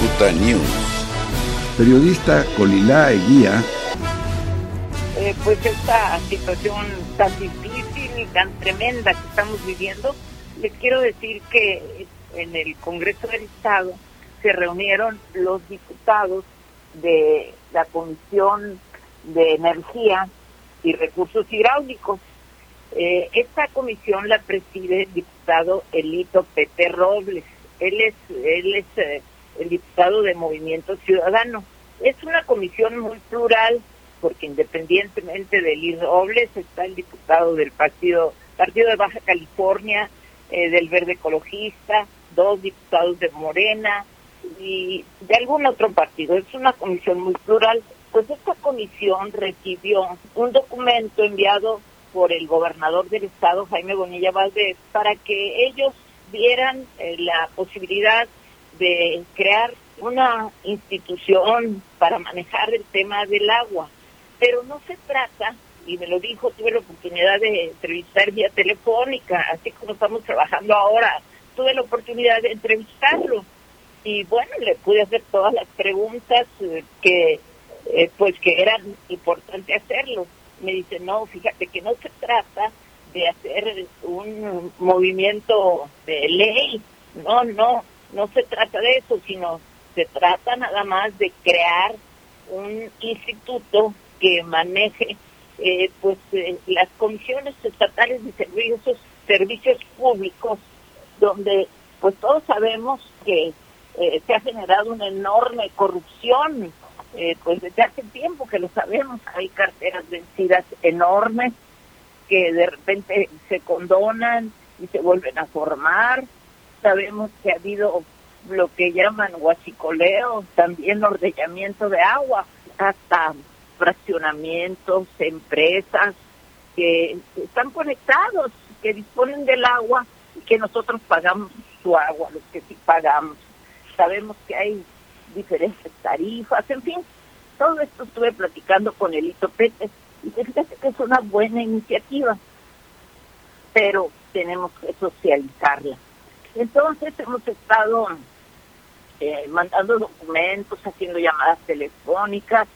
Cicuta News. Periodista Colilá Eguía. Eh, pues esta situación tan difícil y tan tremenda que estamos viviendo, les quiero decir que en el Congreso del Estado se reunieron los diputados de la Comisión de Energía y Recursos Hidráulicos. Eh, esta comisión la preside el diputado Elito Pepe Robles. Él es, él es eh, el diputado de Movimiento Ciudadano. Es una comisión muy plural, porque independientemente de Liz Robles está el diputado del Partido, Partido de Baja California, eh, del Verde Ecologista, dos diputados de Morena y de algún otro partido. Es una comisión muy plural. Pues esta comisión recibió un documento enviado por el gobernador del estado, Jaime Bonilla Valdés, para que ellos vieran eh, la posibilidad de crear una institución para manejar el tema del agua. Pero no se trata, y me lo dijo, tuve la oportunidad de entrevistar vía telefónica, así como estamos trabajando ahora, tuve la oportunidad de entrevistarlo. Y bueno, le pude hacer todas las preguntas eh, que eh, pues que eran importante hacerlo. Me dice, no, fíjate que no se trata de hacer un movimiento de ley, no, no, no se trata de eso, sino se trata nada más de crear un instituto que maneje eh, pues eh, las comisiones estatales de servicios servicios públicos donde pues todos sabemos que eh, se ha generado una enorme corrupción pues desde hace tiempo que lo sabemos. Hay carteras vencidas enormes que de repente se condonan y se vuelven a formar sabemos que ha habido lo que llaman huachicoleo, también ordeñamiento de agua, hasta fraccionamientos, empresas que están conectados, que disponen del agua y que nosotros pagamos su agua, los que sí pagamos. Sabemos que hay diferentes tarifas, en fin, todo esto estuve platicando con Elito Pérez y fíjate que es una buena iniciativa, pero tenemos que socializarla. Entonces hemos estado eh, mandando documentos, haciendo llamadas telefónicas,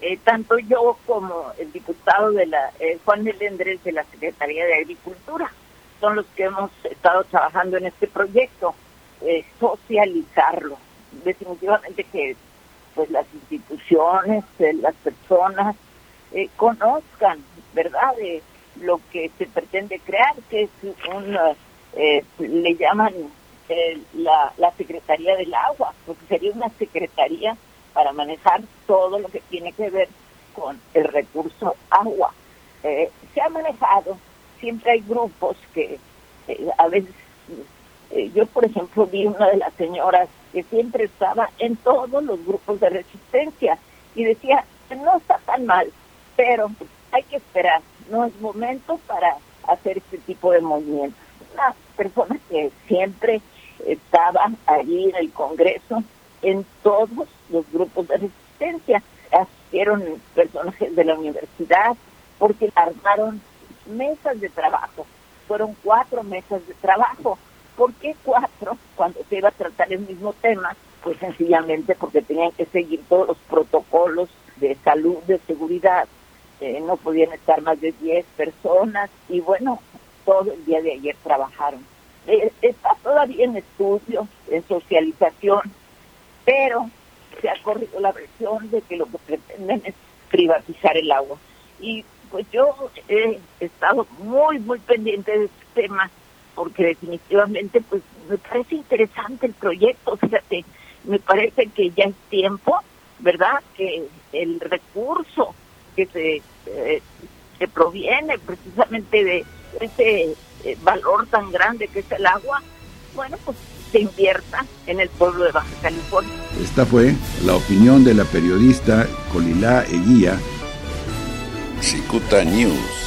eh, tanto yo como el diputado de la eh, Juan Melendres de la Secretaría de Agricultura son los que hemos estado trabajando en este proyecto, socializarlo. Definitivamente que pues las instituciones, las personas conozcan, ¿verdad?, de lo que se pretende crear, que es un eh, le llaman eh, la, la Secretaría del Agua, porque sería una secretaría para manejar todo lo que tiene que ver con el recurso agua. Eh, se ha manejado, siempre hay grupos que a veces, yo por ejemplo vi una de las señoras que siempre estaba en todos los grupos de resistencia y decía, no está tan mal, pero hay que esperar, no es momento para hacer este tipo de movimientos una persona que siempre estaba allí en el Congreso, en todos los grupos de resistencia. Asistieron personajes de la universidad porque armaron mesas de trabajo. Fueron cuatro mesas de trabajo. ¿Por qué cuatro cuando se iba a tratar el mismo tema? Pues sencillamente porque tenían que seguir todos los protocolos de salud, de seguridad. Eh, no podían estar más de diez personas y bueno, todo el día de ayer trabajaron. Eh, está todavía en estudio, en socialización, pero se ha corrido la versión de que lo que pretenden es privatizar el agua. Y pues yo he estado muy, muy pendiente de este tema, porque definitivamente pues me parece interesante el proyecto, fíjate, me parece que ya es tiempo, ¿verdad? Que el recurso que se, eh, que proviene precisamente de ese eh, valor tan grande que es el agua, bueno, pues se invierta en el pueblo de Baja California. Esta fue la opinión de la periodista Colilá Eguía. Cicuta News.